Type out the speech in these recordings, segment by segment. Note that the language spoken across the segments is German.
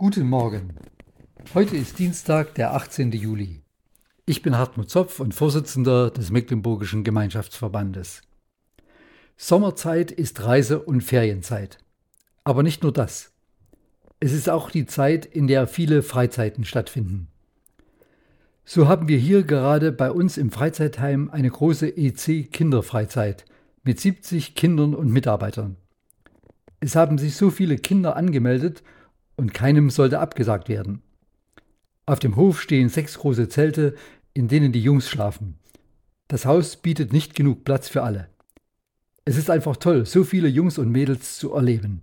Guten Morgen. Heute ist Dienstag, der 18. Juli. Ich bin Hartmut Zopf und Vorsitzender des Mecklenburgischen Gemeinschaftsverbandes. Sommerzeit ist Reise- und Ferienzeit. Aber nicht nur das. Es ist auch die Zeit, in der viele Freizeiten stattfinden. So haben wir hier gerade bei uns im Freizeitheim eine große EC-Kinderfreizeit mit 70 Kindern und Mitarbeitern. Es haben sich so viele Kinder angemeldet und keinem sollte abgesagt werden. Auf dem Hof stehen sechs große Zelte, in denen die Jungs schlafen. Das Haus bietet nicht genug Platz für alle. Es ist einfach toll, so viele Jungs und Mädels zu erleben.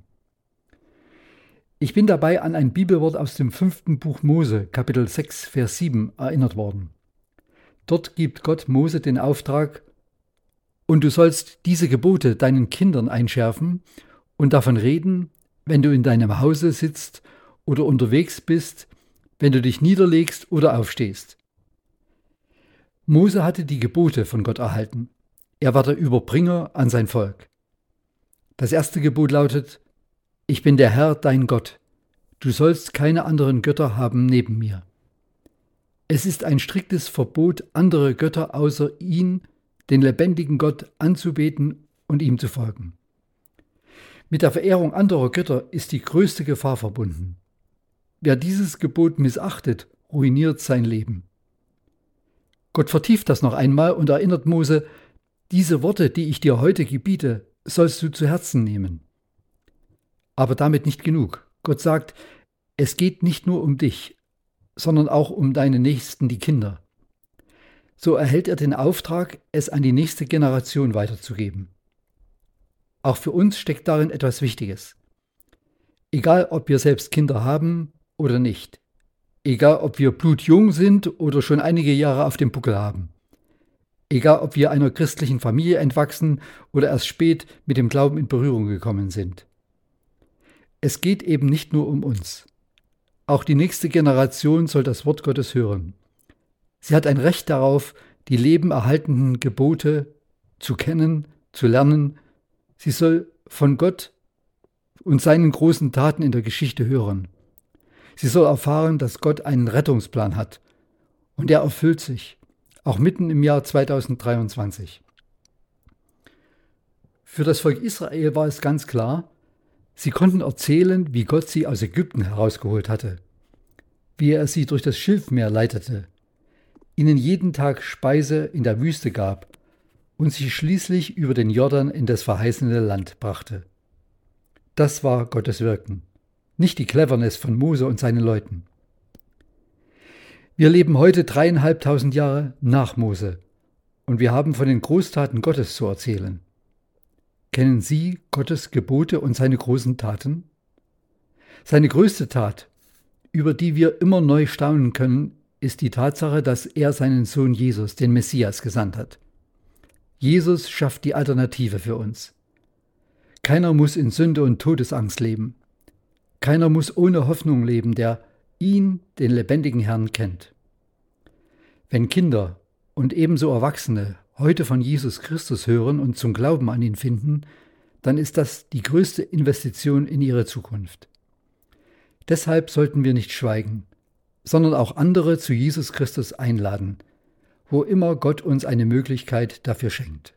Ich bin dabei an ein Bibelwort aus dem fünften Buch Mose, Kapitel 6, Vers 7 erinnert worden. Dort gibt Gott Mose den Auftrag, und du sollst diese Gebote deinen Kindern einschärfen und davon reden, wenn du in deinem Hause sitzt oder unterwegs bist, wenn du dich niederlegst oder aufstehst. Mose hatte die Gebote von Gott erhalten. Er war der Überbringer an sein Volk. Das erste Gebot lautet, Ich bin der Herr, dein Gott. Du sollst keine anderen Götter haben neben mir. Es ist ein striktes Verbot, andere Götter außer ihn, den lebendigen Gott, anzubeten und ihm zu folgen. Mit der Verehrung anderer Götter ist die größte Gefahr verbunden. Wer dieses Gebot missachtet, ruiniert sein Leben. Gott vertieft das noch einmal und erinnert Mose, diese Worte, die ich dir heute gebiete, sollst du zu Herzen nehmen. Aber damit nicht genug. Gott sagt, es geht nicht nur um dich, sondern auch um deine Nächsten, die Kinder. So erhält er den Auftrag, es an die nächste Generation weiterzugeben. Auch für uns steckt darin etwas Wichtiges. Egal, ob wir selbst Kinder haben oder nicht. Egal, ob wir blutjung sind oder schon einige Jahre auf dem Buckel haben. Egal, ob wir einer christlichen Familie entwachsen oder erst spät mit dem Glauben in Berührung gekommen sind. Es geht eben nicht nur um uns. Auch die nächste Generation soll das Wort Gottes hören. Sie hat ein Recht darauf, die lebenerhaltenden Gebote zu kennen, zu lernen Sie soll von Gott und seinen großen Taten in der Geschichte hören. Sie soll erfahren, dass Gott einen Rettungsplan hat. Und er erfüllt sich, auch mitten im Jahr 2023. Für das Volk Israel war es ganz klar, sie konnten erzählen, wie Gott sie aus Ägypten herausgeholt hatte, wie er sie durch das Schilfmeer leitete, ihnen jeden Tag Speise in der Wüste gab und sie schließlich über den Jordan in das verheißene Land brachte. Das war Gottes Wirken, nicht die Cleverness von Mose und seinen Leuten. Wir leben heute dreieinhalbtausend Jahre nach Mose und wir haben von den Großtaten Gottes zu erzählen. Kennen Sie Gottes Gebote und seine großen Taten? Seine größte Tat, über die wir immer neu staunen können, ist die Tatsache, dass er seinen Sohn Jesus, den Messias, gesandt hat. Jesus schafft die Alternative für uns. Keiner muss in Sünde und Todesangst leben. Keiner muss ohne Hoffnung leben, der ihn, den lebendigen Herrn, kennt. Wenn Kinder und ebenso Erwachsene heute von Jesus Christus hören und zum Glauben an ihn finden, dann ist das die größte Investition in ihre Zukunft. Deshalb sollten wir nicht schweigen, sondern auch andere zu Jesus Christus einladen, wo immer Gott uns eine Möglichkeit dafür schenkt.